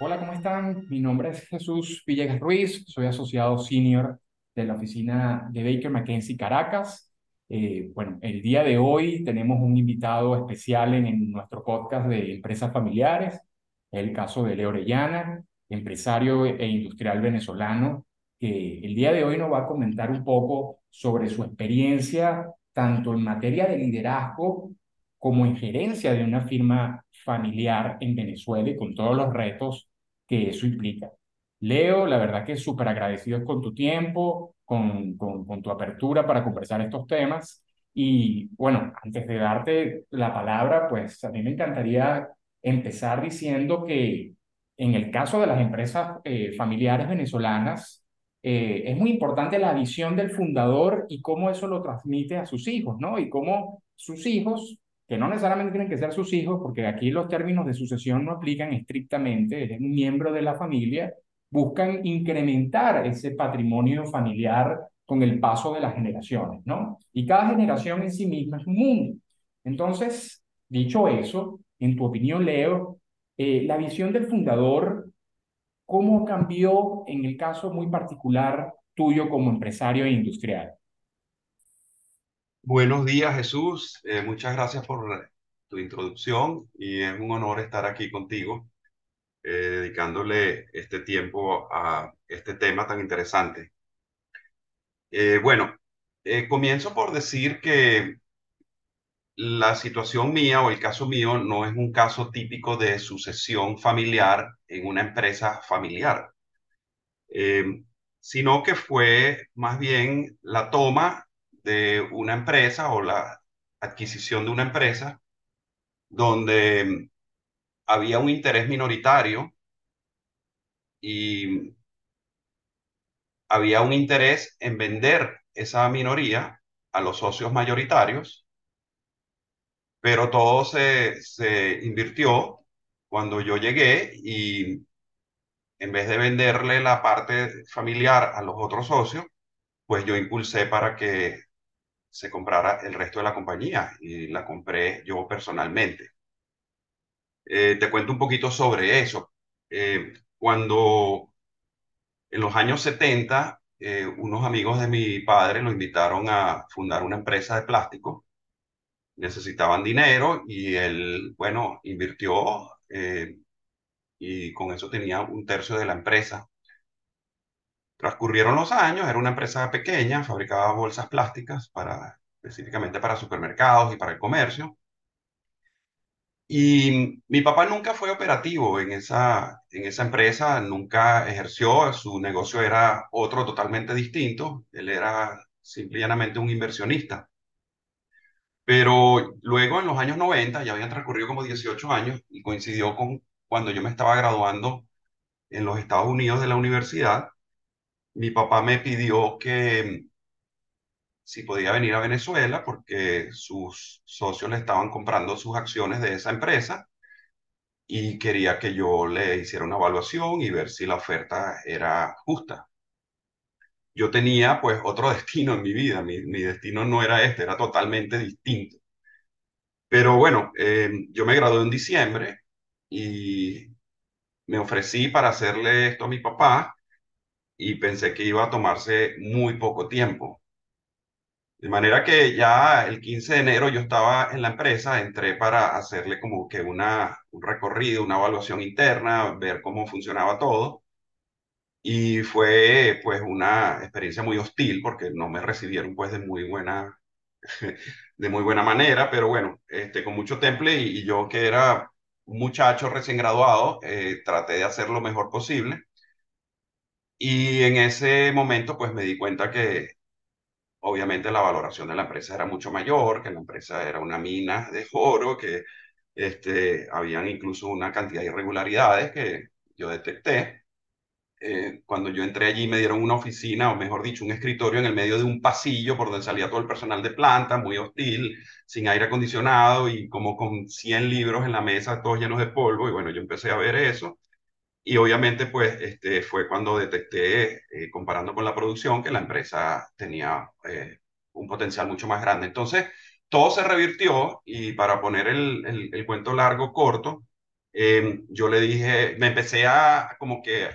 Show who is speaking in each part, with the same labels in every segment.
Speaker 1: Hola, ¿cómo están? Mi nombre es Jesús Villegas Ruiz, soy asociado senior de la oficina de Baker McKenzie Caracas. Eh, bueno, el día de hoy tenemos un invitado especial en, nuestro podcast de empresas familiares, el caso de Leo Orellana, empresario e industrial venezolano, que el día de hoy nos va a comentar un poco sobre su experiencia tanto en materia de liderazgo como en gerencia de una firma familiar en Venezuela y con todos los retos que eso implica. Leo, la verdad que súper agradecidos con tu tiempo, con, con, con tu apertura para conversar estos temas. Y bueno, antes de darte la palabra, pues a mí me encantaría empezar diciendo que en el caso de las empresas eh, familiares venezolanas, eh, es muy importante la visión del fundador y cómo eso lo transmite a sus hijos, ¿no? Y cómo sus hijos que no necesariamente tienen que ser sus hijos, porque aquí los términos de sucesión no aplican estrictamente, es un miembro de la familia, buscan incrementar ese patrimonio familiar con el paso de las generaciones, ¿no? Y cada generación en sí misma es un mundo. Entonces, dicho eso, en tu opinión, Leo, eh, la visión del fundador, ¿cómo cambió en el caso muy particular tuyo como empresario e industrial?
Speaker 2: Buenos días, Jesús. Eh, muchas gracias por tu introducción y es un honor estar aquí contigo, eh, dedicándole este tiempo a este tema tan interesante. Eh, bueno, comienzo por decir que la situación mía o el caso mío no es un caso típico de sucesión familiar en una empresa familiar, sino que fue más bien la toma de una empresa o la adquisición de una empresa donde había un interés minoritario y había un interés en vender esa minoría a los socios mayoritarios, pero todo se, se invirtió cuando yo llegué y en vez de venderle la parte familiar a los otros socios, pues yo impulsé para que se comprara el resto de la compañía y la compré yo personalmente. Eh, te cuento un poquito sobre eso. Eh, cuando en los años 70, eh, unos amigos de mi padre lo invitaron a fundar una empresa de plástico. Necesitaban dinero y él, bueno, invirtió y con eso tenía un tercio de la empresa. Transcurrieron los años, era una empresa pequeña, fabricaba bolsas plásticas para, específicamente para supermercados y para el comercio. Y mi papá nunca fue operativo en esa, en esa empresa, nunca ejerció, su negocio era otro totalmente distinto, él era simplemente un inversionista. Pero luego en los años 90, ya habían transcurrido como 18 años y coincidió con cuando yo me estaba graduando en los Estados Unidos de la universidad, mi papá me pidió que si podía venir a Venezuela porque sus socios le estaban comprando sus acciones de esa empresa y quería que yo le hiciera una evaluación y ver si la oferta era justa. Yo tenía pues otro destino en mi vida, mi, destino no era este, era totalmente distinto. Pero bueno, eh, yo me gradué en diciembre y me ofrecí para hacerle esto a mi papá y pensé que iba a tomarse muy poco tiempo. De manera que ya el 15 de enero yo estaba en la empresa, entré para hacerle como que una, un recorrido, una evaluación interna, ver cómo funcionaba todo. Y fue pues una experiencia muy hostil porque no me recibieron pues de muy buena, de muy buena manera, pero bueno, este, con mucho temple y, yo que era muchacho recién graduado, eh, traté de hacer lo mejor posible. Y en ese momento pues me di cuenta que obviamente la valoración de la empresa era mucho mayor, que la empresa era una mina de oro, que este, habían incluso una cantidad de irregularidades que yo detecté. Eh, cuando yo entré allí me dieron una oficina, o mejor dicho, un escritorio en el medio de un pasillo por donde salía todo el personal de planta, muy hostil, sin aire acondicionado y como con 100 libros en la mesa, todos llenos de polvo. Y bueno, yo empecé a ver eso y obviamente, pues, este, fue cuando detecté, eh, comparando con la producción, que la empresa tenía eh, un potencial mucho más grande. Entonces, todo se revirtió y para poner el, el, cuento largo corto, eh, yo le dije, me empecé a como que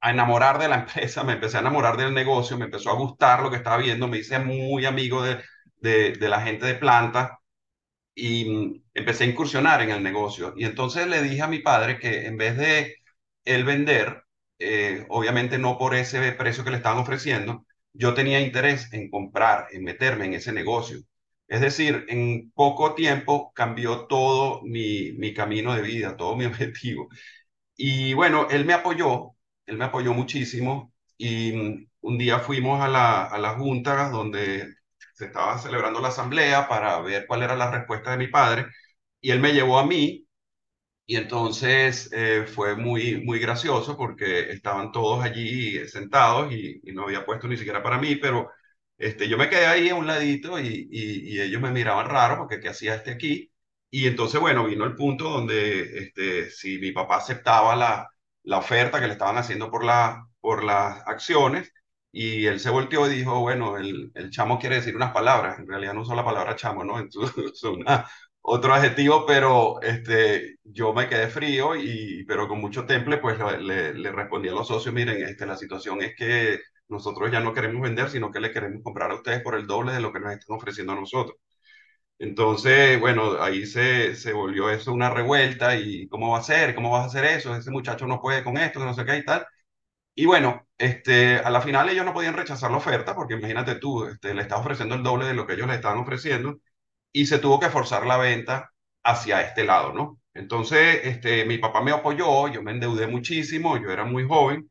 Speaker 2: a enamorar de la empresa, me empecé a enamorar del negocio, me empezó a gustar lo que estaba viendo, me hice muy amigo de, de la gente de planta y mm, empecé a incursionar en el negocio. Y entonces le dije a mi padre que en vez de él vender, eh, obviamente no por ese precio que le estaban ofreciendo, yo tenía interés en comprar, en meterme en ese negocio. Es decir, en poco tiempo cambió todo mi, mi camino de vida, todo mi objetivo. Y bueno, él me apoyó, él me apoyó muchísimo y mm, un día fuimos a la, a la junta donde se estaba celebrando la asamblea para ver cuál era la respuesta de mi padre y él me llevó a mí y entonces eh, fue muy, muy gracioso porque estaban todos allí sentados y, no había puesto ni siquiera para mí, pero este, yo me quedé ahí a un ladito y, y, y ellos me miraban raro porque ¿qué hacía este aquí? Y entonces, bueno, vino el punto donde este, si mi papá aceptaba la, la oferta que le estaban haciendo por, la, por las acciones, y él se volteó y dijo, bueno, el, el chamo quiere decir unas palabras, en realidad no usó la palabra chamo, ¿no? Entonces, es una, otro adjetivo, pero este, yo me quedé frío, y, pero con mucho temple, pues le, le respondí a los socios, miren, este, la situación es que nosotros ya no queremos vender, sino que le queremos comprar a ustedes por el doble de lo que nos están ofreciendo a nosotros. Entonces, bueno, ahí se, se volvió eso una revuelta y ¿cómo va a ser? ¿Cómo vas a hacer eso? Ese muchacho no puede con esto, no sé qué y tal. Y bueno, este, a la final ellos no podían rechazar la oferta porque imagínate tú, este, le estás ofreciendo el doble de lo que ellos le estaban ofreciendo y se tuvo que forzar la venta hacia este lado, ¿no? Entonces, este, mi papá me apoyó, yo me endeudé muchísimo, yo era muy joven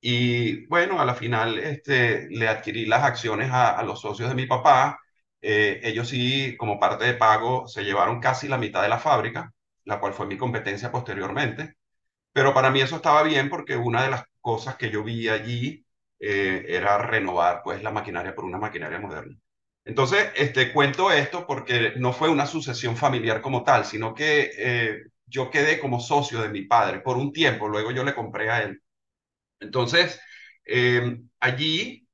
Speaker 2: y bueno, a la final este, le adquirí las acciones a, los socios de mi papá. Eh, ellos sí, como parte de pago, se llevaron casi la mitad de la fábrica, la cual fue mi competencia posteriormente. Pero para mí eso estaba bien porque una de las cosas que yo vi allí eh, era renovar pues la maquinaria por una maquinaria moderna. Entonces, este, cuento esto porque no fue una sucesión familiar como tal, sino que eh, yo quedé como socio de mi padre por un tiempo, luego yo le compré a él. Entonces, eh, allí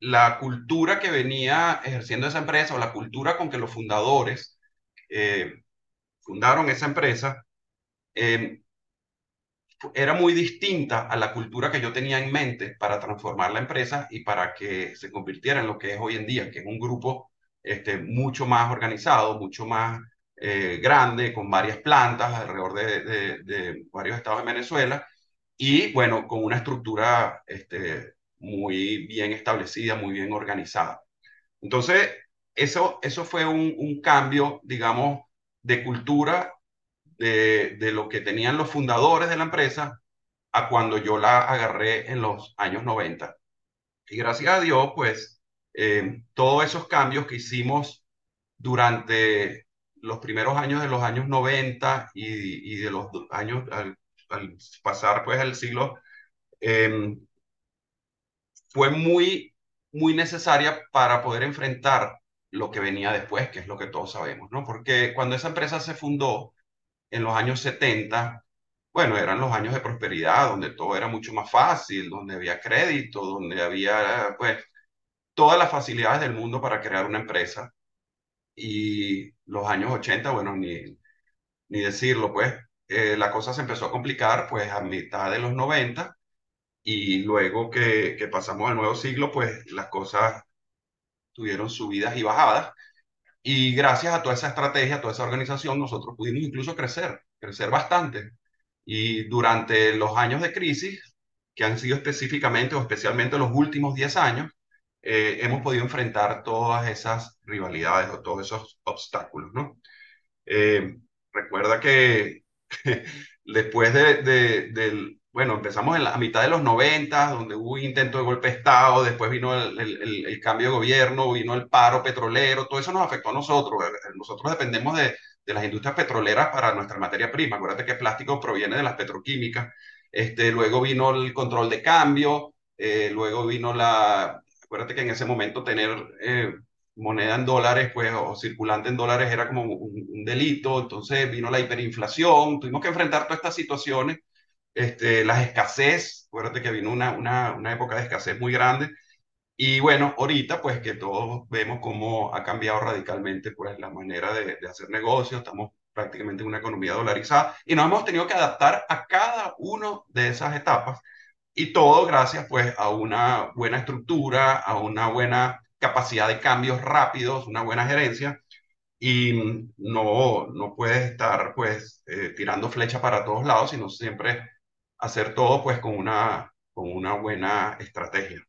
Speaker 2: la cultura que venía ejerciendo esa empresa o la cultura con que los fundadores fundaron esa empresa era muy distinta a la cultura que yo tenía en mente para transformar la empresa y para que se convirtiera en lo que es hoy en día, que es un grupo este, mucho más organizado, mucho más eh, grande, con varias plantas alrededor de, de, de, varios estados de Venezuela y bueno, con una estructura este, muy bien establecida, muy bien organizada. Entonces, eso, eso fue un, un cambio, digamos, de cultura de, de, lo que tenían los fundadores de la empresa a cuando yo la agarré en los años 90. Y gracias a Dios, pues, eh, todos esos cambios que hicimos durante los primeros años de los años 90 y, y de los años, al, al, pasar pues el siglo, eh, fue muy, muy necesaria para poder enfrentar lo que venía después, que es lo que todos sabemos, ¿no? Porque cuando esa empresa se fundó, en los años 70, bueno, eran los años de prosperidad, donde todo era mucho más fácil, donde había crédito, donde había, pues, todas las facilidades del mundo para crear una empresa. Y los años 80, bueno, ni, ni decirlo, pues, eh, la cosa se empezó a complicar, pues, a mitad de los 90, y luego que, que pasamos al nuevo siglo, pues, las cosas tuvieron subidas y bajadas. Y gracias a toda esa estrategia, a toda esa organización, nosotros pudimos incluso crecer, crecer bastante. Y durante los años de crisis, que han sido específicamente o especialmente los últimos 10 años, eh, hemos podido enfrentar todas esas rivalidades o todos esos obstáculos, ¿no? Eh, recuerda que después de, de, del, bueno, empezamos en la, a mitad de los 90, donde hubo intento de golpe de Estado, después vino el, el, el, cambio de gobierno, vino el paro petrolero, todo eso nos afectó a nosotros. Eh, nosotros dependemos de, de las industrias petroleras para nuestra materia prima. Acuérdate que el plástico proviene de las petroquímicas. Este, luego vino el control de cambio, eh, luego vino la... Acuérdate que en ese momento tener eh, moneda en dólares, pues, o circulante en dólares era como un, un delito, entonces vino la hiperinflación, tuvimos que enfrentar todas estas situaciones este, las escasez, acuérdate que vino una, una, una época de escasez muy grande, Y bueno, ahorita pues que todos vemos cómo ha cambiado radicalmente pues la manera de, de hacer negocios, estamos prácticamente en una economía dolarizada y nos hemos tenido que adaptar a cada una de esas etapas y todo gracias pues a una buena estructura, a una buena capacidad de cambios rápidos, una buena gerencia y no, no puedes estar pues eh, tirando flecha para todos lados, sino siempre hacer todo pues con una, con una buena estrategia.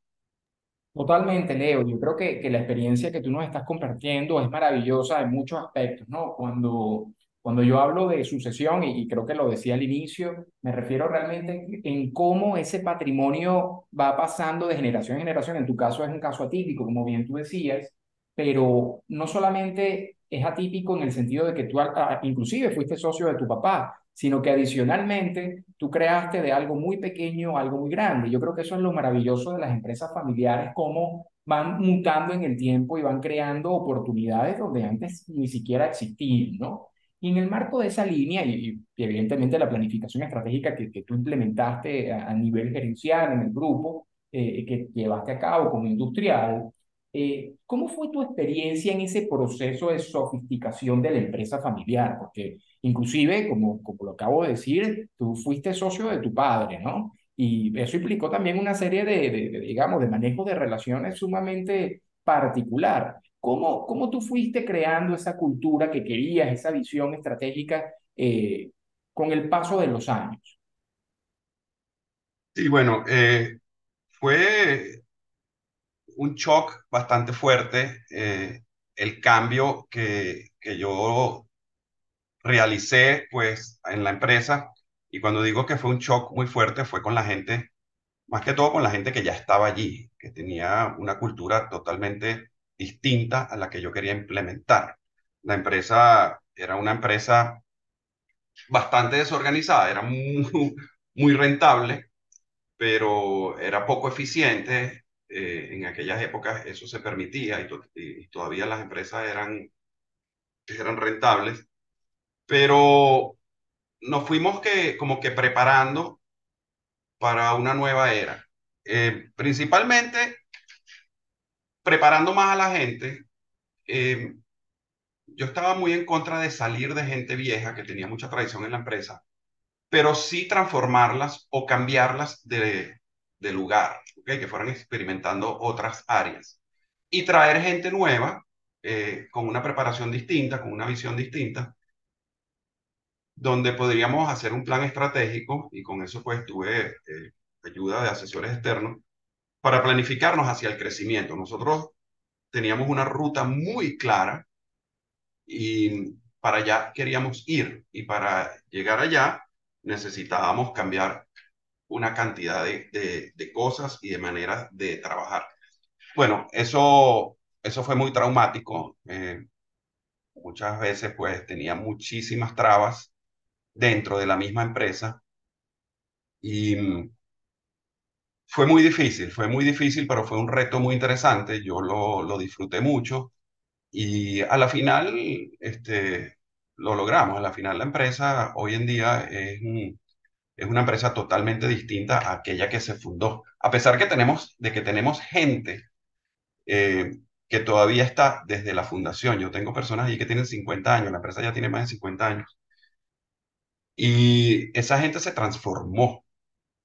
Speaker 1: Totalmente, Leo. Yo creo que, que la experiencia que tú nos estás compartiendo es maravillosa en muchos aspectos, ¿no? Cuando, cuando yo hablo de sucesión, y, y creo que lo decía al inicio, me refiero realmente en cómo ese patrimonio va pasando de generación en generación. En tu caso es un caso atípico, como bien tú decías, pero no solamente es atípico en el sentido de que tú ah, inclusive fuiste socio de tu papá, sino que adicionalmente tú creaste de algo muy pequeño algo muy grande. Yo creo que eso es lo maravilloso de las empresas familiares, cómo van mutando en el tiempo y van creando oportunidades donde antes ni siquiera existían, ¿no? Y en el marco de esa línea, y, evidentemente la planificación estratégica que, que tú implementaste a, a, nivel gerencial en el grupo, eh, que llevaste a cabo como industrial, eh, ¿cómo fue tu experiencia en ese proceso de sofisticación de la empresa familiar? Porque inclusive, como, como lo acabo de decir, tú fuiste socio de tu padre, ¿no? Y eso implicó también una serie de, de, de digamos, de manejo de relaciones sumamente particular. ¿Cómo, ¿Cómo tú fuiste creando esa cultura que querías, esa visión estratégica eh, con el paso de los años?
Speaker 2: Sí, bueno, eh, fue un shock bastante fuerte eh, el cambio que, que yo realicé pues en la empresa y cuando digo que fue un shock muy fuerte fue con la gente, más que todo con la gente que ya estaba allí, que tenía una cultura totalmente distinta a la que yo quería implementar. La empresa era una empresa bastante desorganizada, era muy, muy rentable, pero era poco eficiente, eh, en aquellas épocas eso se permitía y, to y, todavía las empresas eran, eran rentables, pero nos fuimos que, como que preparando para una nueva era. Eh, principalmente preparando más a la gente. Eh, yo estaba muy en contra de salir de gente vieja que tenía mucha tradición en la empresa, pero sí transformarlas o cambiarlas de, de lugar, que fueran experimentando otras áreas. Y traer gente nueva, eh, con una preparación distinta, con una visión distinta, donde podríamos hacer un plan estratégico, y con eso pues tuve eh, ayuda de asesores externos, para planificarnos hacia el crecimiento. Nosotros teníamos una ruta muy clara y para allá queríamos ir, y para llegar allá necesitábamos cambiar una cantidad de, de, cosas y de maneras de trabajar. Bueno, eso, eso fue muy traumático. Eh, muchas veces pues tenía muchísimas trabas dentro de la misma empresa y mm, fue muy difícil, fue muy difícil, pero fue un reto muy interesante. Yo lo, lo disfruté mucho y a la final este, lo logramos. A la final la empresa hoy en día es... Es una empresa totalmente distinta a aquella que se fundó. A pesar que tenemos, de que tenemos gente eh, que todavía está desde la fundación. Yo tengo personas allí que tienen 50 años, la empresa ya tiene más de 50 años. Y esa gente se transformó,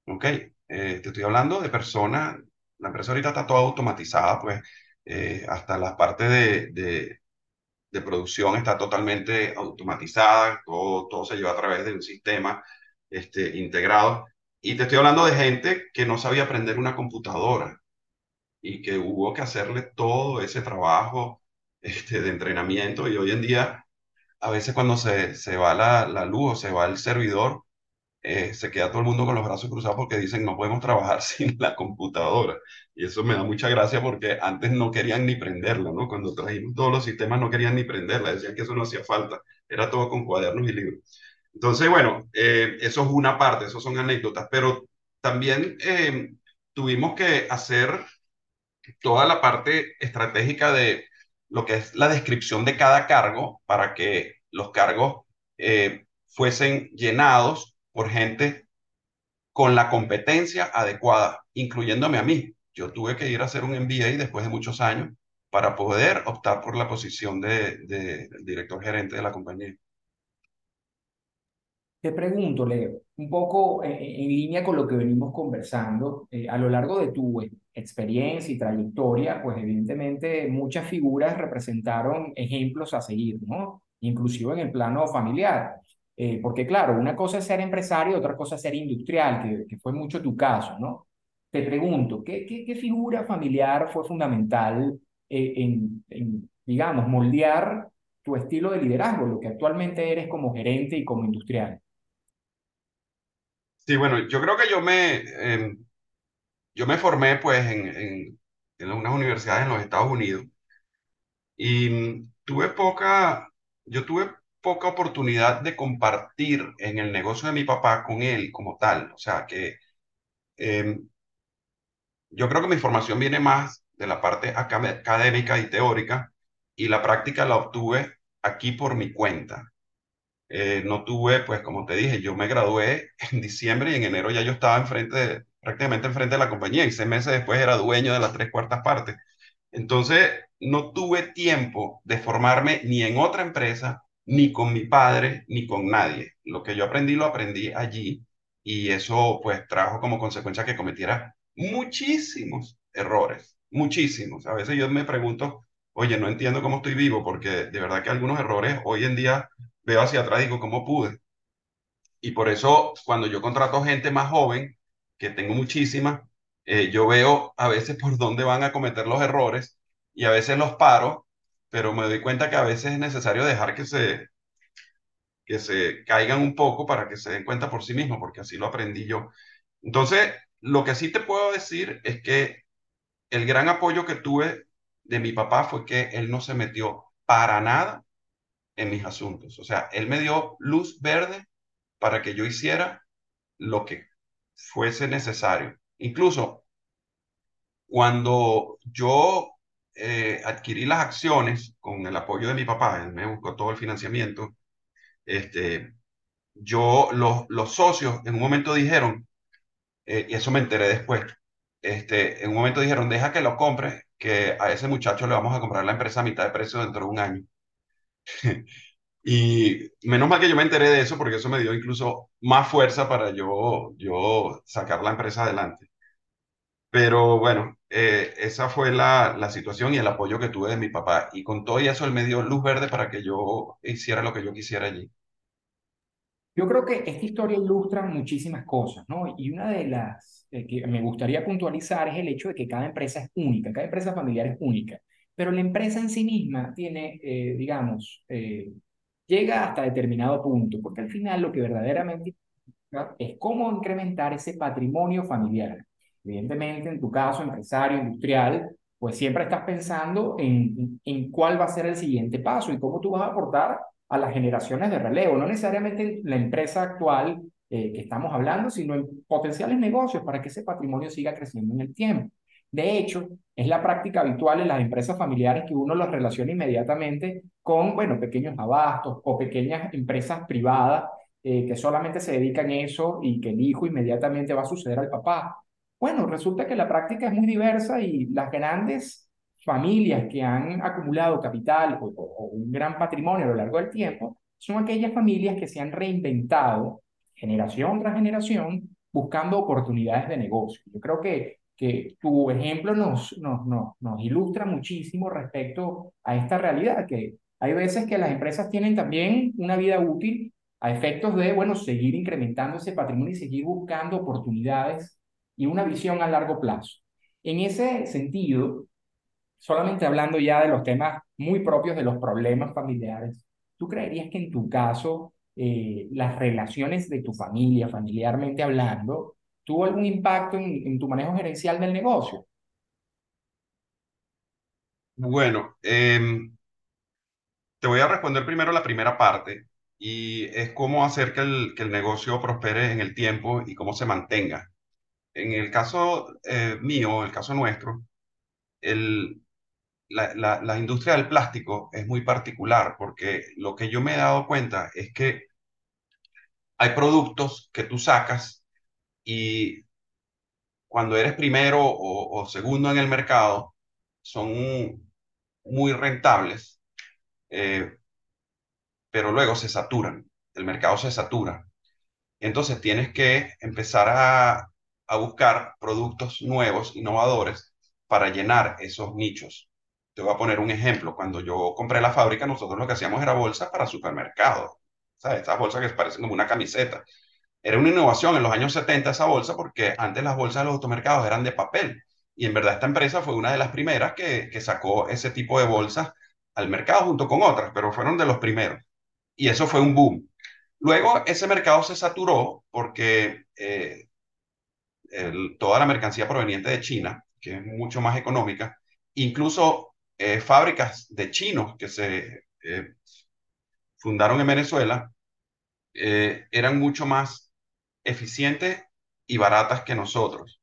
Speaker 2: ¿ok? Eh, te estoy hablando de personas, la empresa ahorita está toda automatizada, pues eh, hasta la parte de, de, producción está totalmente automatizada, todo se lleva a través de un sistema este, integrados. Y te estoy hablando de gente que no sabía aprender una computadora y que hubo que hacerle todo ese trabajo este, de entrenamiento. Y hoy en día, a veces cuando se, se va la, la luz o se va el servidor, eh, se queda todo el mundo con los brazos cruzados porque dicen no podemos trabajar sin la computadora. Y eso me da mucha gracia porque antes no querían ni prenderla, ¿no? Cuando trajimos todos los sistemas no querían ni prenderla, decían que eso no hacía falta, era todo con cuadernos y libros. Entonces, bueno, eh, eso es una parte, eso son anécdotas, pero también eh, tuvimos que hacer toda la parte estratégica de lo que es la descripción de cada cargo para que los cargos eh, fuesen llenados por gente con la competencia adecuada, incluyéndome a mí. yo tuve que ir a hacer un MBA después de muchos años para poder optar por la posición de, de director gerente de la compañía.
Speaker 1: Te pregunto, Leo, un poco en, en línea con lo que venimos conversando, eh, a lo largo de tu eh, experiencia y trayectoria, pues evidentemente muchas figuras representaron ejemplos a seguir, ¿no? Inclusive en el plano familiar. Eh, porque claro, una cosa es ser empresario, otra cosa es ser industrial, que, que fue mucho tu caso, ¿no? Te pregunto, ¿qué, qué, qué figura familiar fue fundamental en, en, digamos, moldear tu estilo de liderazgo, lo que actualmente eres como gerente y como industrial?
Speaker 2: Sí, bueno, yo creo que yo me, eh, yo me formé pues en, en, en unas universidades en los Estados Unidos y mm, tuve poca, yo tuve poca oportunidad de compartir en el negocio de mi papá con él como tal. O sea, que eh, yo creo que mi formación viene más de la parte académica y teórica y la práctica la obtuve aquí por mi cuenta. Eh, no tuve, pues como te dije, yo me gradué en diciembre y en enero ya yo estaba enfrente de, prácticamente enfrente de la compañía y seis meses después era dueño de las tres cuartas partes. Entonces, no tuve tiempo de formarme ni en otra empresa, ni con mi padre, ni con nadie. Lo que yo aprendí, lo aprendí allí y eso pues trajo como consecuencia que cometiera muchísimos errores, muchísimos. A veces yo me pregunto, oye, no entiendo cómo estoy vivo porque de verdad que algunos errores hoy en día veo hacia atrás y digo, ¿cómo pude? Y por eso cuando yo contrato gente más joven, que tengo muchísimas, eh, yo veo a veces por dónde van a cometer los errores y a veces los paro, pero me doy cuenta que a veces es necesario dejar que se, que se caigan un poco para que se den cuenta por sí mismos, porque así lo aprendí yo. Entonces, lo que sí te puedo decir es que el gran apoyo que tuve de mi papá fue que él no se metió para nada en mis asuntos. O sea, él me dio luz verde para que yo hiciera lo que fuese necesario. Incluso cuando yo eh, adquirí las acciones con el apoyo de mi papá, él me buscó todo el financiamiento, este, yo, los, los socios en un momento dijeron, eh, y eso me enteré después, este, en un momento dijeron, deja que lo compre, que a ese muchacho le vamos a comprar la empresa a mitad de precio dentro de un año. Y menos mal que yo me enteré de eso porque eso me dio incluso más fuerza para yo, yo sacar la empresa adelante. Pero bueno, eh, esa fue la, la situación y el apoyo que tuve de mi papá. Y con todo eso él me dio luz verde para que yo hiciera lo que yo quisiera allí.
Speaker 1: Yo creo que esta historia ilustra muchísimas cosas, ¿no? Y una de las eh, que me gustaría puntualizar es el hecho de que cada empresa es única, cada empresa familiar es única, pero la empresa en sí misma tiene, eh, digamos, eh, llega hasta determinado punto, porque al final lo que verdaderamente es cómo incrementar ese patrimonio familiar. Evidentemente, en tu caso, empresario, industrial, pues siempre estás pensando en, en cuál va a ser el siguiente paso y cómo tú vas a aportar a las generaciones de relevo, no necesariamente la empresa actual eh, que estamos hablando, sino en potenciales negocios para que ese patrimonio siga creciendo en el tiempo. De hecho, es la práctica habitual en las empresas familiares que uno los relaciona inmediatamente con, bueno, pequeños abastos o pequeñas empresas privadas eh, que solamente se dedican a eso y que el hijo inmediatamente va a suceder al papá. Bueno, resulta que la práctica es muy diversa y las grandes familias que han acumulado capital o, o, un gran patrimonio a lo largo del tiempo son aquellas familias que se han reinventado generación tras generación buscando oportunidades de negocio. Yo creo que que tu ejemplo nos, nos, nos, nos ilustra muchísimo respecto a esta realidad, que hay veces que las empresas tienen también una vida útil a efectos de, bueno, seguir incrementando ese patrimonio y seguir buscando oportunidades y una visión a largo plazo. En ese sentido, solamente hablando ya de los temas muy propios de los problemas familiares, ¿tú creerías que en tu caso eh, las relaciones de tu familia, familiarmente hablando, ¿Tuvo algún impacto en, tu manejo gerencial del negocio?
Speaker 2: Bueno, em, te voy a responder primero la primera parte y es cómo hacer que el, que el negocio prospere en el tiempo y cómo se mantenga. En el caso eh, mío, el caso nuestro, el, la, la, la industria del plástico es muy particular porque lo que yo me he dado cuenta es que hay productos que tú sacas y cuando eres primero o, o segundo en el mercado, son muy rentables, eh, pero luego se saturan, el mercado se satura. Entonces tienes que empezar a, buscar productos nuevos, innovadores, para llenar esos nichos. Te voy a poner un ejemplo. Cuando yo compré la fábrica, nosotros lo que hacíamos era bolsas para supermercados. ¿Sabes? Estas bolsas que parecen como una camiseta. Era una innovación en los años 70 esa bolsa porque antes las bolsas de los automercados eran de papel. Y en verdad esta empresa fue una de las primeras que, que sacó ese tipo de bolsas al mercado junto con otras, pero fueron de los primeros. Y eso fue un boom. Luego ese mercado se saturó porque eh, el, toda la mercancía proveniente de China, que es mucho más económica, incluso eh, fábricas de chinos que se eh, fundaron en Venezuela, eh, eran mucho más eficientes y baratas que nosotros.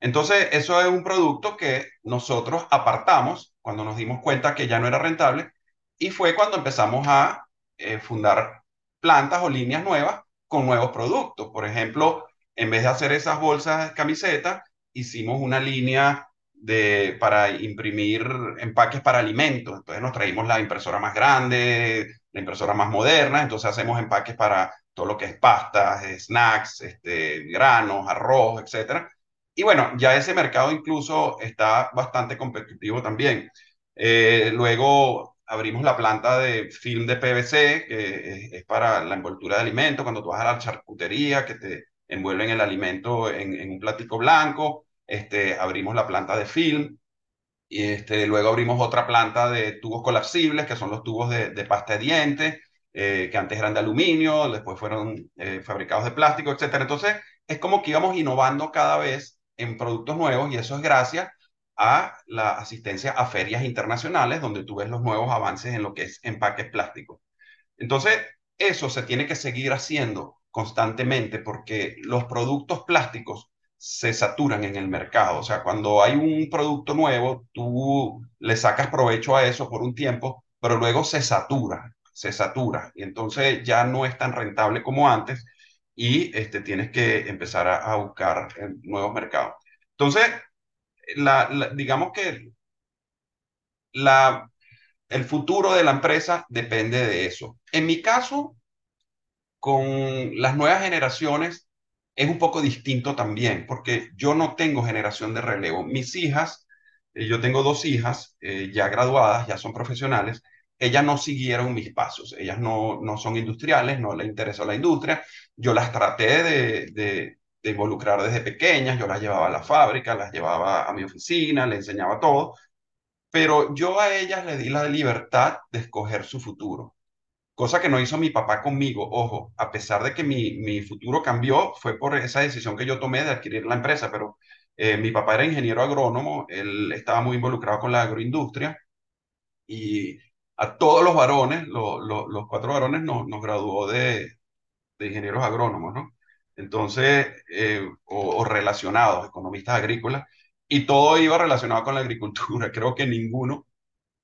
Speaker 2: Entonces, eso es un producto que nosotros apartamos cuando nos dimos cuenta que ya no era rentable y fue cuando empezamos a eh, fundar plantas o líneas nuevas con nuevos productos. Por ejemplo, en vez de hacer esas bolsas camisetas, hicimos una línea de, para imprimir empaques para alimentos. Entonces nos traímos la impresora más grande, la impresora más moderna, entonces hacemos empaques para todo lo que es pastas, snacks, este, granos, arroz, etc. Y bueno, ya ese mercado incluso está bastante competitivo también. Eh, luego abrimos la planta de film de PVC, que es, para la envoltura de alimentos, cuando tú vas a la charcutería, que te envuelven el alimento en, en un platico blanco. Este, abrimos la planta de film. Y este, luego abrimos otra planta de tubos colapsibles, que son los tubos de, de pasta de dientes, eh, que antes eran de aluminio, después fueron eh, fabricados de plástico, etc. Entonces, es como que íbamos innovando cada vez en productos nuevos y eso es gracias a la asistencia a ferias internacionales donde tú ves los nuevos avances en lo que es empaques plásticos. Entonces, eso se tiene que seguir haciendo constantemente porque los productos plásticos se saturan en el mercado. O sea, cuando hay un producto nuevo, tú le sacas provecho a eso por un tiempo, pero luego se satura, se satura y entonces ya no es tan rentable como antes y este, tienes que empezar a, buscar nuevos mercados. Entonces, la, digamos que la, el futuro de la empresa depende de eso. En mi caso, con las nuevas generaciones es un poco distinto también, porque yo no tengo generación de relevo. Mis hijas, eh, yo tengo dos hijas eh, ya graduadas, ya son profesionales, ellas no siguieron mis pasos, ellas no, no son industriales, no les interesó la industria, yo las traté de, de, de involucrar desde pequeñas, yo las llevaba a la fábrica, las llevaba a mi oficina, les enseñaba todo, pero yo a ellas le di la libertad de escoger su futuro, cosa que no hizo mi papá conmigo. Ojo, a pesar de que mi, mi futuro cambió, fue por esa decisión que yo tomé de adquirir la empresa, pero eh, mi papá era ingeniero agrónomo, él estaba muy involucrado con la agroindustria y a todos los varones, lo, lo, los cuatro varones, nos, nos graduó de, de ingenieros agrónomos, ¿no? entonces, eh, o, relacionados, economistas agrícolas, y todo iba relacionado con la agricultura. Creo que ninguno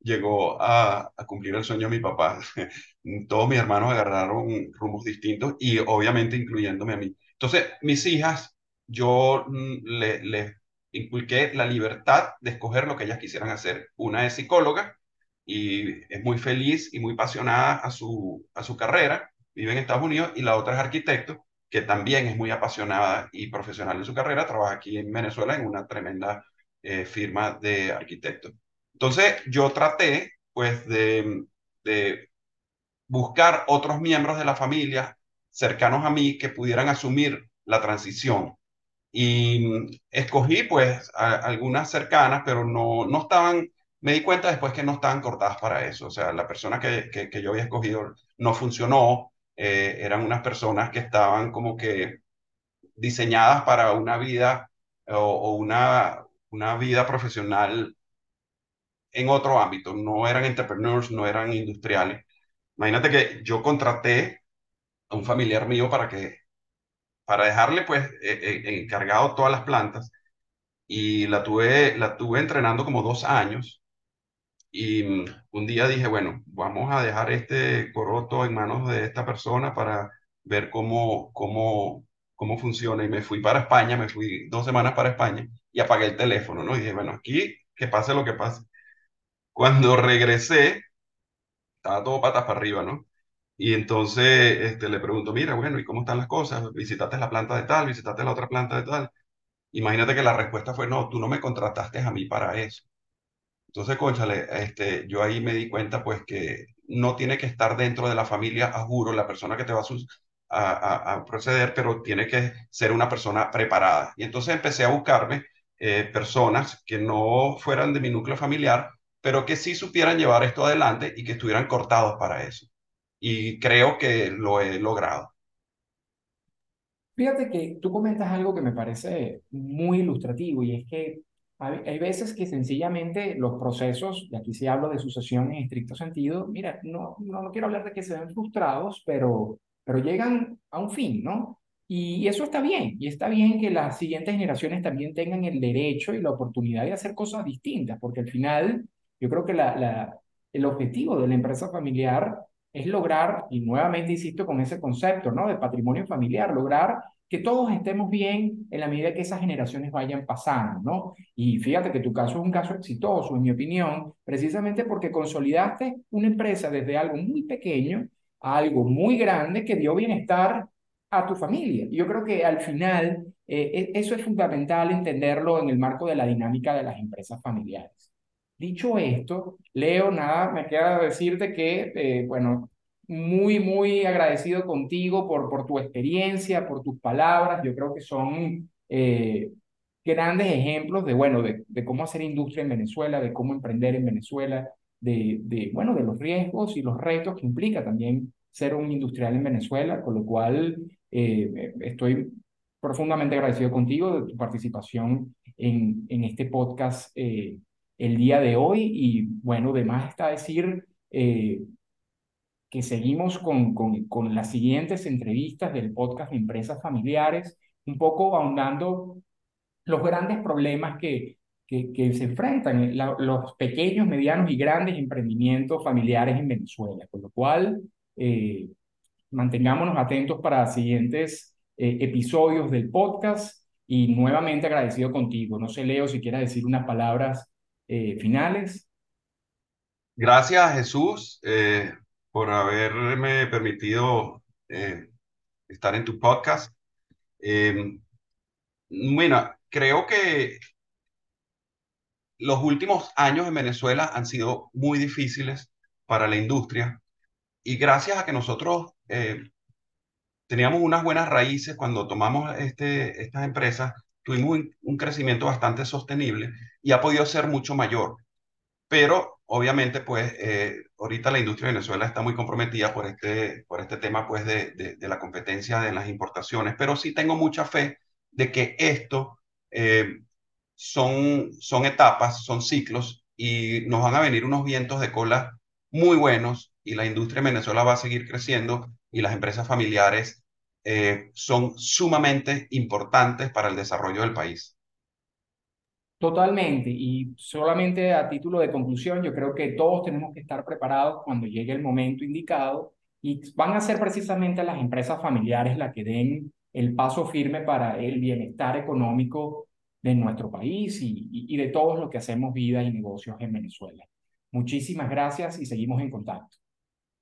Speaker 2: llegó a, cumplir el sueño de mi papá. Todos mis hermanos agarraron rumbos distintos y obviamente incluyéndome a mí. Entonces, mis hijas, yo les mm, le inculqué la libertad de escoger lo que ellas quisieran hacer. Una es psicóloga y es muy feliz y muy apasionada a su, a su carrera, vive en Estados Unidos, y la otra es arquitecto que también es muy apasionada y profesional en su carrera, trabaja aquí en Venezuela en una tremenda eh, firma de arquitectos. Entonces, yo traté, pues, de, de, buscar otros miembros de la familia cercanos a mí que pudieran asumir la transición. Y escogí, pues, a, algunas cercanas, pero no, no estaban, me di cuenta después que no estaban cortadas para eso. O sea, la persona que, que, que yo había escogido no funcionó, eh, eran unas personas que estaban como que diseñadas para una vida o, o una, una vida profesional en otro ámbito, no eran entrepreneurs, no eran industriales. Imagínate que yo contraté a un familiar mío para que, para dejarle pues eh, eh, encargado todas las plantas y la tuve, la tuve entrenando como dos años y mm, un día dije, bueno, vamos a dejar este coroto en manos de esta persona para ver cómo, cómo cómo funciona y me fui para España, me fui dos semanas para España y apagué el teléfono, ¿no? Y dije, bueno, aquí que pase lo que pase. Cuando regresé, estaba todo patas para arriba, ¿no? Y entonces este, le pregunto, mira, bueno, ¿y cómo están las cosas? ¿Visitaste la planta de tal? ¿Visitaste la otra planta de tal? Imagínate que la respuesta fue, no, tú no me contrataste a mí para eso. Entonces, conchale, este, yo ahí me di cuenta pues que no tiene que estar dentro de la familia, a juro, la persona que te va a, a, a, proceder, pero tiene que ser una persona preparada. Y entonces empecé a buscarme eh, personas que no fueran de mi núcleo familiar, pero que sí supieran llevar esto adelante y que estuvieran cortados para eso. Y creo que lo he logrado.
Speaker 1: Fíjate que tú comentas algo que me parece muy ilustrativo y es que hay, veces que sencillamente los procesos, y aquí sí hablo de sucesión en estricto sentido, mira, no, no, no quiero hablar de que se ven frustrados, pero, pero llegan a un fin, ¿no? Y eso está bien, y está bien que las siguientes generaciones también tengan el derecho y la oportunidad de hacer cosas distintas, porque al final yo creo que el objetivo de la empresa familiar es lograr, y nuevamente insisto con ese concepto, ¿no? De patrimonio familiar, lograr que todos estemos bien en la medida que esas generaciones vayan pasando, ¿no? Y fíjate que tu caso es un caso exitoso, en mi opinión, precisamente porque consolidaste una empresa desde algo muy pequeño a algo muy grande que dio bienestar a tu familia. Yo creo que al final eh, eso es fundamental entenderlo en el marco de la dinámica de las empresas familiares. Dicho esto, Leo, nada, me queda decirte que, eh, bueno, muy, muy agradecido contigo por, por tu experiencia, por tus palabras. Yo creo que son eh, grandes ejemplos de, bueno, de, de, cómo hacer industria en Venezuela, de cómo emprender en Venezuela, de, de, bueno, de los riesgos y los retos que implica también ser un industrial en Venezuela, con lo cual eh, estoy profundamente agradecido contigo de tu participación en, en este podcast eh, el día de hoy y bueno, además está decir eh, que seguimos con, con, con, las siguientes entrevistas del podcast de Empresas Familiares, un poco ahondando los grandes problemas que, que, que se enfrentan la, los pequeños, medianos y grandes emprendimientos familiares en Venezuela, con lo cual eh, mantengámonos atentos para siguientes eh, episodios del podcast y nuevamente agradecido contigo. No sé, Leo, si quieras decir unas palabras eh, finales.
Speaker 2: Gracias, Jesús. Por haberme permitido eh, estar en tu podcast. Eh, bueno, creo que los últimos años en Venezuela han sido muy difíciles para la industria y gracias a que nosotros eh, teníamos unas buenas raíces cuando tomamos este, estas empresas, tuvimos un, un crecimiento bastante sostenible y ha podido ser mucho mayor. Pero obviamente, pues, eh, ahorita la industria de Venezuela está muy comprometida por este, por este tema, pues, de, de, la competencia de las importaciones, pero sí tengo mucha fe de que esto eh, son, son etapas, son ciclos, y nos van a venir unos vientos de cola muy buenos, y la industria en Venezuela va a seguir creciendo, y las empresas familiares eh, son sumamente importantes para el desarrollo del país.
Speaker 1: Totalmente, y solamente a título de conclusión, yo creo que todos tenemos que estar preparados cuando llegue el momento indicado y van a ser precisamente las empresas familiares las que den el paso firme para el bienestar económico de nuestro país y, y, de todos los que hacemos vida y negocios en Venezuela. Muchísimas gracias y seguimos en contacto.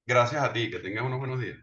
Speaker 2: Gracias a ti, que tengas unos buenos días.